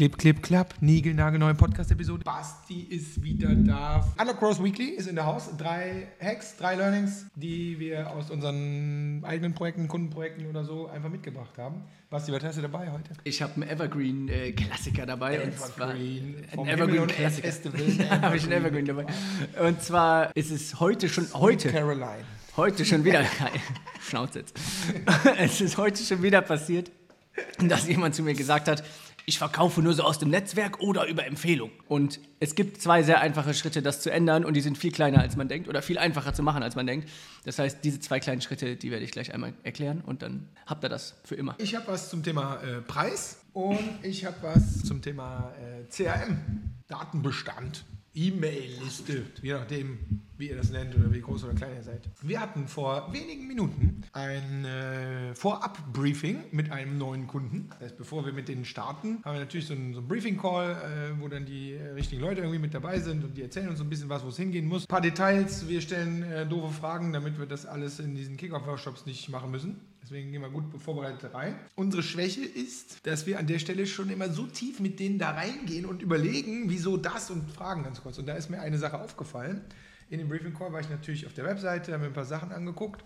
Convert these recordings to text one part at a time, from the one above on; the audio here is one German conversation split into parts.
Clip, Clip, Klapp. Nigelnagelneue Podcast-Episode. Basti ist wieder da. Undercross Weekly ist in der Haus. Drei Hacks, drei Learnings, die wir aus unseren eigenen Projekten, Kundenprojekten oder so einfach mitgebracht haben. Basti, was hast du dabei heute? Ich habe einen Evergreen-Klassiker dabei. Evergreen. Ein Evergreen-Klassiker. habe ich einen Evergreen dabei. Und zwar ist es heute schon, heute, Caroline. heute schon wieder, Schnauze jetzt. es ist heute schon wieder passiert, dass jemand zu mir gesagt hat, ich verkaufe nur so aus dem Netzwerk oder über Empfehlung. Und es gibt zwei sehr einfache Schritte, das zu ändern und die sind viel kleiner, als man denkt oder viel einfacher zu machen, als man denkt. Das heißt, diese zwei kleinen Schritte, die werde ich gleich einmal erklären und dann habt ihr das für immer. Ich habe was zum Thema äh, Preis und ich habe was zum Thema äh, CRM, Datenbestand, E-Mail-Liste, je nachdem, wie ihr das nennt oder wie groß oder klein ihr seid. Wir hatten vor wenigen Minuten ein äh, Vorab-Briefing mit einem neuen Kunden. Das heißt, bevor wir mit denen starten, haben wir natürlich so einen, so Briefing-Call, äh, wo dann die äh, richtigen Leute irgendwie mit dabei sind und die erzählen uns so ein bisschen was, wo es hingehen muss. Ein paar Details, wir stellen äh, doofe Fragen, damit wir das alles in diesen Kick-Off-Workshops nicht machen müssen. Deswegen gehen wir gut vorbereitet rein. Unsere Schwäche ist, dass wir an der Stelle schon immer so tief mit denen da reingehen und überlegen, wieso das und fragen ganz kurz. Und da ist mir eine Sache aufgefallen. In dem Briefing Call war ich natürlich auf der Webseite, habe mir ein paar Sachen angeguckt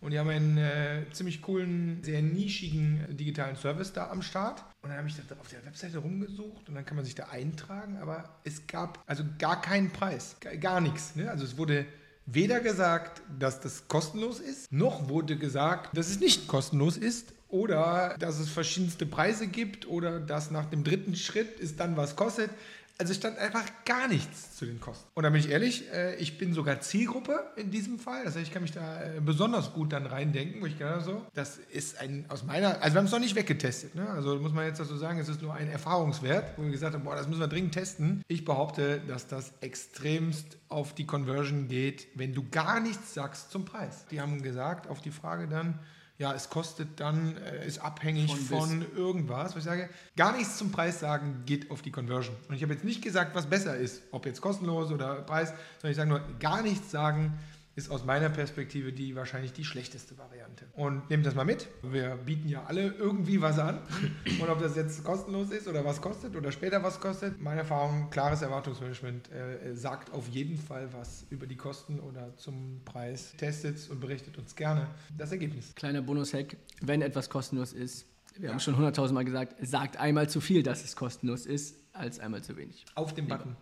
und die haben einen äh, ziemlich coolen, sehr nischigen äh, digitalen Service da am Start. Und dann habe ich da auf der Webseite rumgesucht und dann kann man sich da eintragen, aber es gab also gar keinen Preis, gar, gar nichts. Ne? Also es wurde weder gesagt, dass das kostenlos ist, noch wurde gesagt, dass es nicht kostenlos ist oder dass es verschiedenste Preise gibt oder dass nach dem dritten Schritt es dann was kostet. Also es stand einfach gar nichts zu den Kosten. Und da bin ich ehrlich, äh, ich bin sogar Zielgruppe in diesem Fall. Das heißt, ich kann mich da äh, besonders gut dann reindenken, wo ich gerade so, das ist ein aus meiner, also wir haben es noch nicht weggetestet. Ne? Also muss man jetzt dazu sagen, es ist nur ein Erfahrungswert, wo wir gesagt haben, boah, das müssen wir dringend testen. Ich behaupte, dass das extremst auf die Conversion geht, wenn du gar nichts sagst zum Preis. Die haben gesagt, auf die Frage dann, ja, es kostet dann, äh, ist abhängig von, Von irgendwas. Wo ich sage, gar nichts zum Preis sagen geht auf die Conversion. Und ich habe jetzt nicht gesagt, was besser ist, ob jetzt kostenlos oder Preis, sondern ich sage nur, gar nichts sagen ist aus meiner Perspektive die wahrscheinlich die schlechteste Variante. Und nehmt das mal mit. Wir bieten ja alle irgendwie was an. Und ob das jetzt kostenlos ist oder was kostet oder später was kostet, meine Erfahrung, klares Erwartungsmanagement äh, sagt auf jeden Fall was über die Kosten oder zum Preis. Testet und berichtet uns gerne das Ergebnis. Kleiner Bonus-Hack, wenn etwas kostenlos ist, wir haben schon hunderttausendmal gesagt, sagt einmal zu viel, dass es kostenlos ist, als einmal zu wenig. Auf dem Button.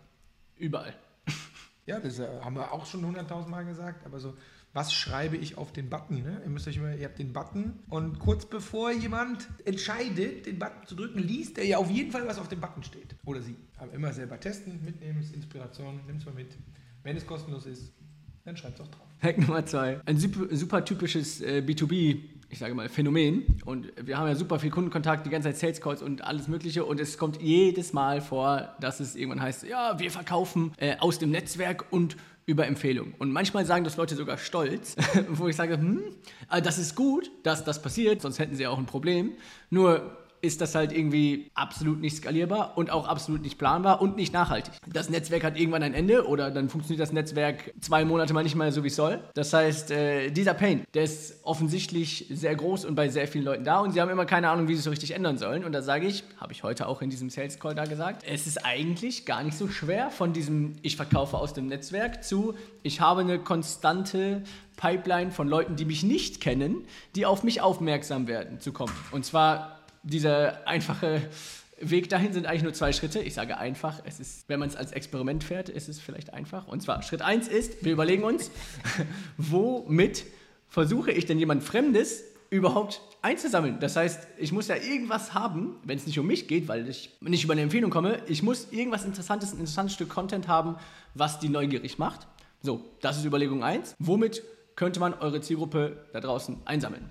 Überall. Ja, das äh, haben wir auch schon hunderttausend Mal gesagt, aber so, was schreibe ich auf den Button? Ne? Ihr müsst euch immer, ihr habt den Button und kurz bevor jemand entscheidet, den Button zu drücken, liest er ja auf jeden Fall, was auf dem Button steht. Oder sie. Aber immer selber testen, mitnehmen, ist Inspiration, nimm es mal mit. Wenn es kostenlos ist, dann schreibt es auch drauf. Hack Nummer zwei. Ein super, super typisches äh, B2B, ich sage mal, Phänomen. Und wir haben ja super viel Kundenkontakt, die ganze Zeit Sales Calls und alles Mögliche. Und es kommt jedes Mal vor, dass es irgendwann heißt, ja, wir verkaufen äh, aus dem Netzwerk und über Empfehlung. Und manchmal sagen das Leute sogar stolz, wo ich sage, hm, äh, das ist gut, dass das passiert, sonst hätten sie auch ein Problem. Nur ist das halt irgendwie absolut nicht skalierbar und auch absolut nicht planbar und nicht nachhaltig. Das Netzwerk hat irgendwann ein Ende oder dann funktioniert das Netzwerk zwei Monate mal nicht mehr so, wie es soll. Das heißt, äh, dieser Pain, der ist offensichtlich sehr groß und bei sehr vielen Leuten da und sie haben immer keine Ahnung, wie sie es so richtig ändern sollen. Und da sage ich, habe ich heute auch in diesem Sales Call da gesagt, es ist eigentlich gar nicht so schwer von diesem ich verkaufe aus dem Netzwerk zu ich habe eine konstante Pipeline von Leuten, die mich nicht kennen, die auf mich aufmerksam werden, zu kommen. Und zwar dieser einfache Weg dahin sind eigentlich nur zwei Schritte. Ich sage einfach, es ist, wenn man es als Experiment fährt, ist es vielleicht einfach. Und zwar, Schritt 1 ist, wir überlegen uns, womit versuche ich denn jemand Fremdes überhaupt einzusammeln? Das heißt, ich muss ja irgendwas haben, wenn es nicht um mich geht, weil ich nicht über eine Empfehlung komme, ich muss irgendwas Interessantes, ein interessantes Stück Content haben, was die neugierig macht. So, das ist Überlegung 1. Womit könnte man eure Zielgruppe da draußen einsammeln?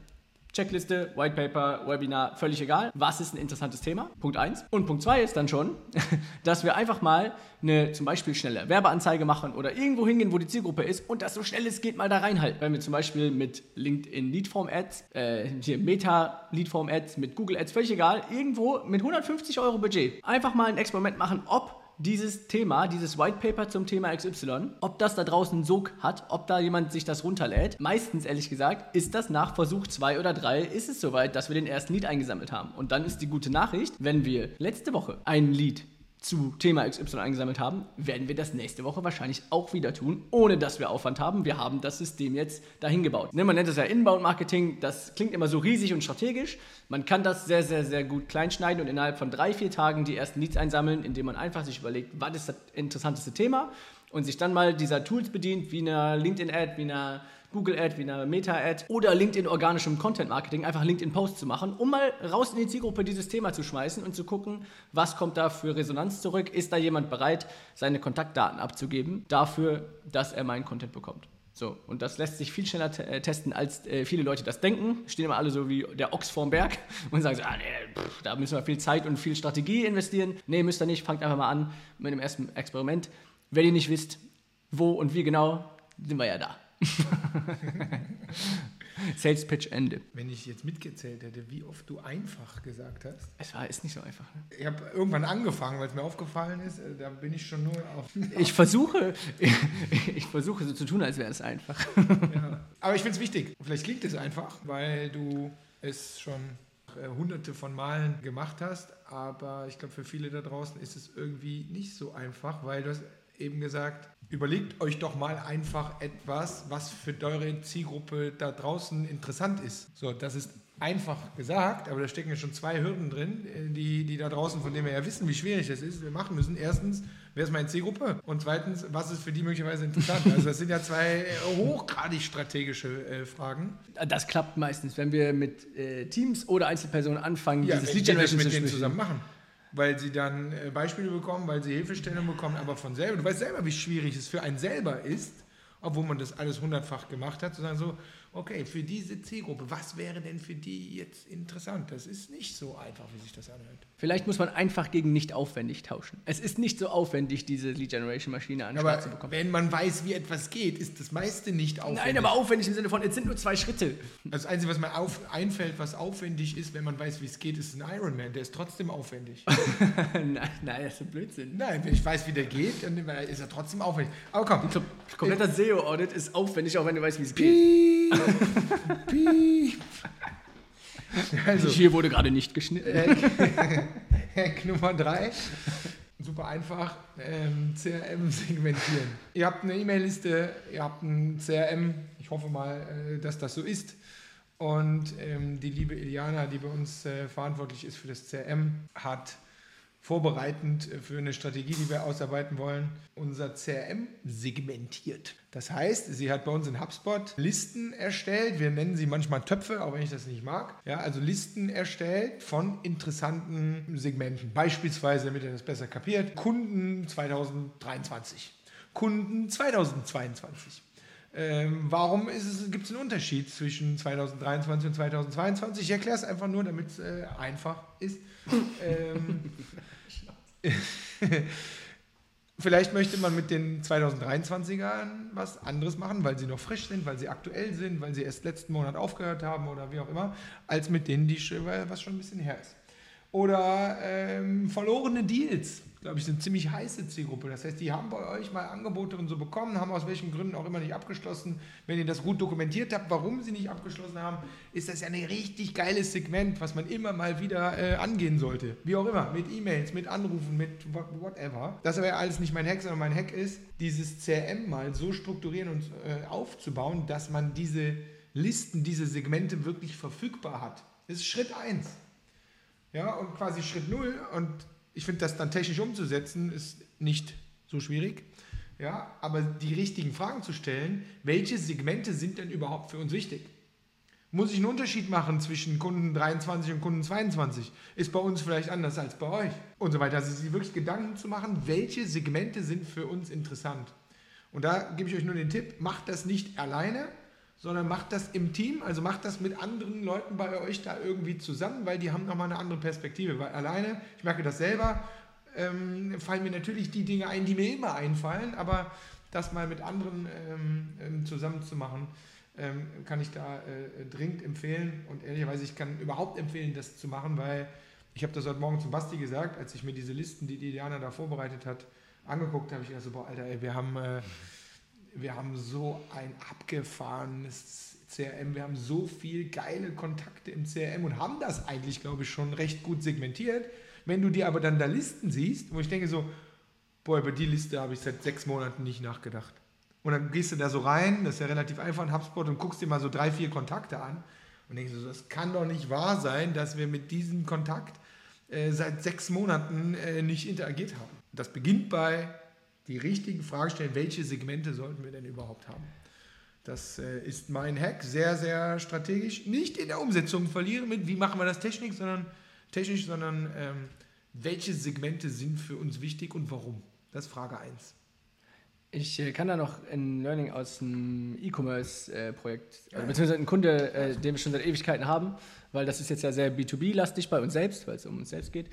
Checkliste, White Paper, Webinar, völlig egal. Was ist ein interessantes Thema? Punkt 1. Und Punkt 2 ist dann schon, dass wir einfach mal eine zum Beispiel schnelle Werbeanzeige machen oder irgendwo hingehen, wo die Zielgruppe ist und das so schnell es geht mal da reinhalten. Wenn wir zum Beispiel mit LinkedIn Leadform Ads, äh, hier Meta Leadform Ads, mit Google Ads, völlig egal, irgendwo mit 150 Euro Budget einfach mal ein Experiment machen, ob dieses Thema, dieses White Paper zum Thema XY, ob das da draußen Sog hat, ob da jemand sich das runterlädt. Meistens, ehrlich gesagt, ist das nach Versuch 2 oder 3, ist es soweit, dass wir den ersten Lied eingesammelt haben. Und dann ist die gute Nachricht, wenn wir letzte Woche ein Lied zu Thema XY eingesammelt haben, werden wir das nächste Woche wahrscheinlich auch wieder tun, ohne dass wir Aufwand haben. Wir haben das System jetzt dahin gebaut. Ne, man nennt es ja Inbound-Marketing, das klingt immer so riesig und strategisch. Man kann das sehr, sehr, sehr gut kleinschneiden und innerhalb von drei, vier Tagen die ersten Leads einsammeln, indem man einfach sich überlegt, was ist das interessanteste Thema und sich dann mal dieser Tools bedient, wie einer LinkedIn-Ad, wie einer Google-Ad, wie einer Meta-Ad oder LinkedIn organischem Content-Marketing, einfach LinkedIn-Posts zu machen, um mal raus in die Zielgruppe dieses Thema zu schmeißen und zu gucken, was kommt da für Resonanz zurück. Ist da jemand bereit, seine Kontaktdaten abzugeben, dafür, dass er meinen Content bekommt? So, und das lässt sich viel schneller äh, testen, als äh, viele Leute das denken. Stehen immer alle so wie der Ochs vorm Berg und sagen so, ah, nee, pff, da müssen wir viel Zeit und viel Strategie investieren. Nee, müsst ihr nicht, fangt einfach mal an mit dem ersten Experiment. Wenn ihr nicht wisst, wo und wie genau, sind wir ja da. Sales Pitch Ende. Wenn ich jetzt mitgezählt hätte, wie oft du einfach gesagt hast. Es war, ist nicht so einfach. Ne? Ich habe irgendwann angefangen, weil es mir aufgefallen ist, äh, da bin ich schon nur auf. Ich versuche, ich versuche so zu tun, als wäre es einfach. Ja. Aber ich finde es wichtig. Vielleicht klingt es einfach, weil du es schon äh, hunderte von Malen gemacht hast. Aber ich glaube, für viele da draußen ist es irgendwie nicht so einfach, weil du hast eben gesagt, überlegt euch doch mal einfach etwas, was für eure Zielgruppe da draußen interessant ist. So, das ist einfach gesagt, aber da stecken ja schon zwei Hürden drin, äh, die, die da draußen, von denen wir ja wissen, wie schwierig das ist, wir machen müssen. Erstens, wer ist meine Zielgruppe? Und zweitens, was ist für die möglicherweise interessant? Also das sind ja zwei äh, hochgradig strategische äh, Fragen. Das klappt meistens, wenn wir mit äh, Teams oder Einzelpersonen anfangen, Ja, dieses Lead Generation mit zu denen sprechen. zusammen machen. Weil sie dann äh, Beispiele bekommen, weil sie Hilfestellung bekommen, aber von selber. Du weißt selber, wie schwierig es für einen selber ist, obwohl man das alles hundertfach gemacht hat, zu sagen so, okay, für diese Zielgruppe, was wäre denn für die jetzt interessant? Das ist nicht so einfach, wie sich das anhört. Vielleicht muss man einfach gegen nicht aufwendig tauschen. Es ist nicht so aufwendig, diese Lead Generation Maschine an Aber zu bekommen. wenn man weiß, wie etwas geht, ist das meiste nicht aufwendig. Nein, aber aufwendig im Sinne von, es sind nur zwei Schritte. Das Einzige, was mir auf, einfällt, was aufwendig ist, wenn man weiß, wie es geht, ist ein Ironman. Der ist trotzdem aufwendig. nein, nein, das ist ein Blödsinn. Nein, wenn ich weiß, wie der geht, dann ist er trotzdem aufwendig. Aber komm, Kompletter SEO-Audit ist aufwendig, auch wenn du weißt, wie es geht. Piep, piep. Also, Hier wurde gerade nicht geschnitten. Hack Nummer drei. Super einfach. Ähm, CRM segmentieren. Ihr habt eine E-Mail-Liste, ihr habt ein CRM. Ich hoffe mal, äh, dass das so ist. Und ähm, die liebe Iliana, die bei uns äh, verantwortlich ist für das CRM, hat vorbereitend äh, für eine Strategie, die wir ausarbeiten wollen, unser CRM segmentiert. Das heißt, sie hat bei uns in HubSpot Listen erstellt. Wir nennen sie manchmal Töpfe, auch wenn ich das nicht mag. Ja, also Listen erstellt von interessanten Segmenten. Beispielsweise, damit ihr das besser kapiert, Kunden 2023, Kunden 2022. Ähm, warum gibt es einen Unterschied zwischen 2023 und 2022? Ich erkläre es einfach nur, damit es äh, einfach ist. ähm, Vielleicht möchte man mit den 2023ern was anderes machen, weil sie noch frisch sind, weil sie aktuell sind, weil sie erst letzten Monat aufgehört haben oder wie auch immer, als mit denen, die was schon ein bisschen her ist. Oder ähm, verlorene Deals, glaube ich, sind ziemlich heiße Zielgruppe. Das heißt, die haben bei euch mal Angebote und so bekommen, haben aus welchen Gründen auch immer nicht abgeschlossen. Wenn ihr das gut dokumentiert habt, warum sie nicht abgeschlossen haben, ist das ja ein richtig geiles Segment, was man immer mal wieder äh, angehen sollte. Wie auch immer, mit E-Mails, mit Anrufen, mit wha- whatever. Das aber ja alles nicht mein Hack, sondern mein Hack ist, dieses CRM mal so strukturieren und äh, aufzubauen, dass man diese Listen, diese Segmente wirklich verfügbar hat. Das ist Schritt 1. Ja, und quasi Schritt Null. Und ich finde, das dann technisch umzusetzen, ist nicht so schwierig. Ja, aber die richtigen Fragen zu stellen, welche Segmente sind denn überhaupt für uns wichtig? Muss ich einen Unterschied machen zwischen Kunden 23 und Kunden 22? Ist bei uns vielleicht anders als bei euch? Und so weiter. Also sich wirklich Gedanken zu machen, welche Segmente sind für uns interessant. Und da gebe ich euch nur den Tipp, macht das nicht alleine, sondern macht das im Team, also macht das mit anderen Leuten bei euch da irgendwie zusammen, weil die haben nochmal eine andere Perspektive. Weil alleine, ich merke das selber, ähm, fallen mir natürlich die Dinge ein, die mir immer einfallen, aber das mal mit anderen ähm, ähm, zusammen zu machen, ähm, kann ich da äh, dringend empfehlen. Und ehrlicherweise, ich kann überhaupt empfehlen, das zu machen, weil Ich habe das heute Morgen zum Basti gesagt, als ich mir diese Listen, die Diana da vorbereitet hat, angeguckt habe. Ich gedacht so, boah, Alter, ey, wir haben, äh, wir haben so ein abgefahrenes CRM, wir haben so viel geile Kontakte im CRM und haben das eigentlich, glaube ich, schon recht gut segmentiert. Wenn du dir aber dann da Listen siehst, wo ich denke so, boah, über die Liste habe ich seit sechs Monaten nicht nachgedacht. Und dann gehst du da so rein, das ist ja relativ einfach in HubSpot und guckst dir mal so drei, vier Kontakte an und denkst so, das kann doch nicht wahr sein, dass wir mit diesem Kontakt äh, seit sechs Monaten äh, nicht interagiert haben. Das beginnt bei die richtigen Fragen stellen, welche Segmente sollten wir denn überhaupt haben. Das äh, ist mein Hack, sehr, sehr strategisch. Nicht in der Umsetzung verlieren mit, wie machen wir das technisch, sondern, technisch, sondern ähm, welche Segmente sind für uns wichtig und warum. Das ist Frage 1. Ich äh, kann da noch ein Learning aus einem E-Commerce-Projekt, äh, beziehungsweise ein Kunde, äh, den wir schon seit Ewigkeiten haben, weil das ist jetzt ja sehr B2B-lastig bei uns selbst, weil es um uns selbst geht.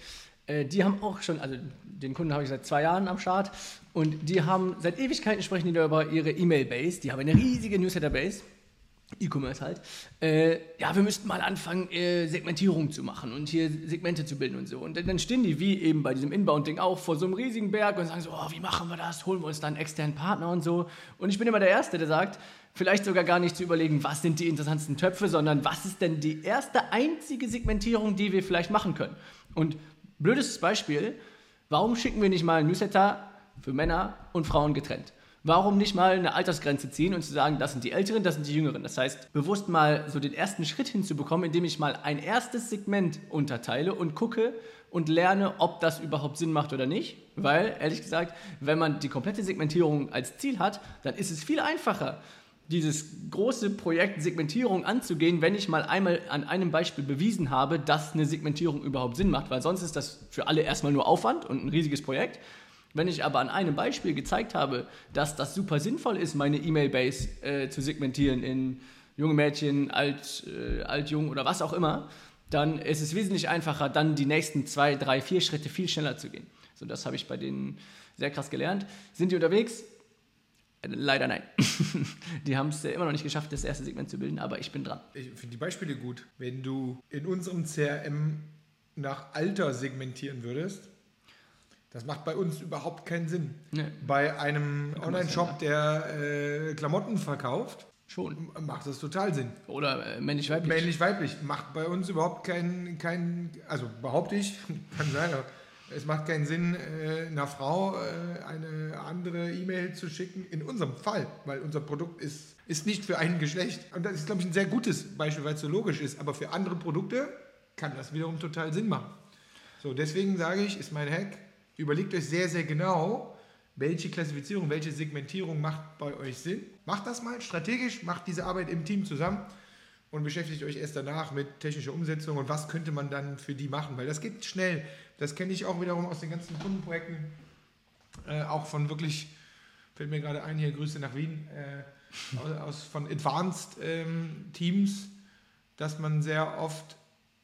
Äh, die haben auch schon, also den Kunden habe ich seit zwei Jahren am Start und die haben seit Ewigkeiten sprechen die da über ihre E-Mail-Base. Die haben eine riesige Newsletter-Base E-Commerce halt. Äh, ja, wir müssten mal anfangen, äh, Segmentierung zu machen und hier Segmente zu bilden und so. Und dann stehen die, wie eben bei diesem Inbound-Ding auch, vor so einem riesigen Berg und sagen so, oh, wie machen wir das? Holen wir uns dann einen externen Partner und so. Und ich bin immer der Erste, der sagt, vielleicht sogar gar nicht zu überlegen, was sind die interessantesten Töpfe, sondern was ist denn die erste einzige Segmentierung, die wir vielleicht machen können. Und blödes Beispiel, warum schicken wir nicht mal einen Newsletter für Männer und Frauen getrennt? Warum nicht mal eine Altersgrenze ziehen und zu sagen, das sind die Älteren, das sind die Jüngeren? Das heißt, bewusst mal so den ersten Schritt hinzubekommen, indem ich mal ein erstes Segment unterteile und gucke und lerne, ob das überhaupt Sinn macht oder nicht. Weil, ehrlich gesagt, wenn man die komplette Segmentierung als Ziel hat, dann ist es viel einfacher, dieses große Projekt Segmentierung anzugehen, wenn ich mal einmal an einem Beispiel bewiesen habe, dass eine Segmentierung überhaupt Sinn macht, weil sonst ist das für alle erstmal nur Aufwand und ein riesiges Projekt. Wenn ich aber an einem Beispiel gezeigt habe, dass das super sinnvoll ist, meine E-Mail-Base äh, zu segmentieren in junge Mädchen, alt, äh, alt, jung oder was auch immer, dann ist es wesentlich einfacher, dann die nächsten zwei, drei, vier Schritte viel schneller zu gehen. So, das habe ich bei denen sehr krass gelernt. Sind die unterwegs? Äh, leider nein. die haben es immer noch nicht geschafft, das erste Segment zu bilden, aber ich bin dran. Ich finde die Beispiele gut. Wenn du in unserem CRM nach Alter segmentieren würdest, das macht bei uns überhaupt keinen Sinn. Nee. Bei einem Online-Shop, der äh, Klamotten verkauft, Schon. Macht das total Sinn. Oder äh, männlich-weiblich. Männlich-weiblich. Macht bei uns überhaupt keinen, kein, also behaupte ich, kann sein, aber es macht keinen Sinn, äh, einer Frau äh, eine andere E-Mail zu schicken, in unserem Fall, weil unser Produkt ist, ist nicht für ein Geschlecht. Und das ist, glaube ich, ein sehr gutes Beispiel, weil es so logisch ist. Aber für andere Produkte kann das wiederum total Sinn machen. So, deswegen sage ich, ist mein Hack, Überlegt euch sehr, sehr genau, welche Klassifizierung, welche Segmentierung macht bei euch Sinn. Macht das mal strategisch, macht diese Arbeit im Team zusammen und beschäftigt euch erst danach mit technischer Umsetzung und was könnte man dann für die machen, weil das geht schnell. Das kenne ich auch wiederum aus den ganzen Kundenprojekten, äh, auch von wirklich, fällt mir gerade ein hier, Grüße nach Wien, äh, aus, aus, von Advanced ähm, Teams, dass man sehr oft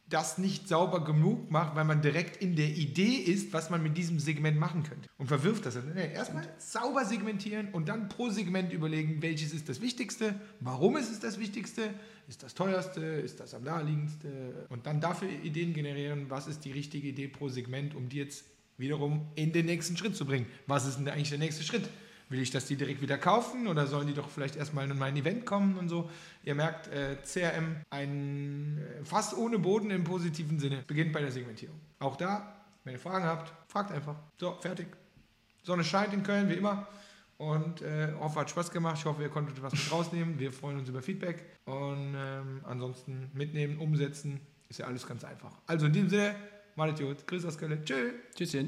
das nicht sauber genug macht, weil man direkt in der Idee ist, was man mit diesem Segment machen könnte. Und verwirft das. Nee, erstmal sauber segmentieren und dann pro Segment überlegen, welches ist das Wichtigste, warum ist es das Wichtigste, ist das teuerste, ist das am naheliegendste und dann dafür Ideen generieren, was ist die richtige Idee pro Segment, um die jetzt wiederum in den nächsten Schritt zu bringen. Was ist denn eigentlich der nächste Schritt? Will ich, dass die direkt wieder kaufen oder sollen die doch vielleicht erstmal in mein Event kommen und so? Ihr merkt, äh, CRM, ein äh, fast ohne Boden im positiven Sinne, beginnt bei der Segmentierung. Auch da, wenn ihr Fragen habt, fragt einfach. So, fertig. Sonne scheint in Köln, wie immer. Und äh, hoffe, hat Spaß gemacht. Ich hoffe, ihr konntet was mit rausnehmen. Wir freuen uns über Feedback. Und ähm, ansonsten mitnehmen, umsetzen, ist ja alles ganz einfach. Also in diesem Sinne, malet gut. Grüß aus Köln. Tschö. Tschüsschen.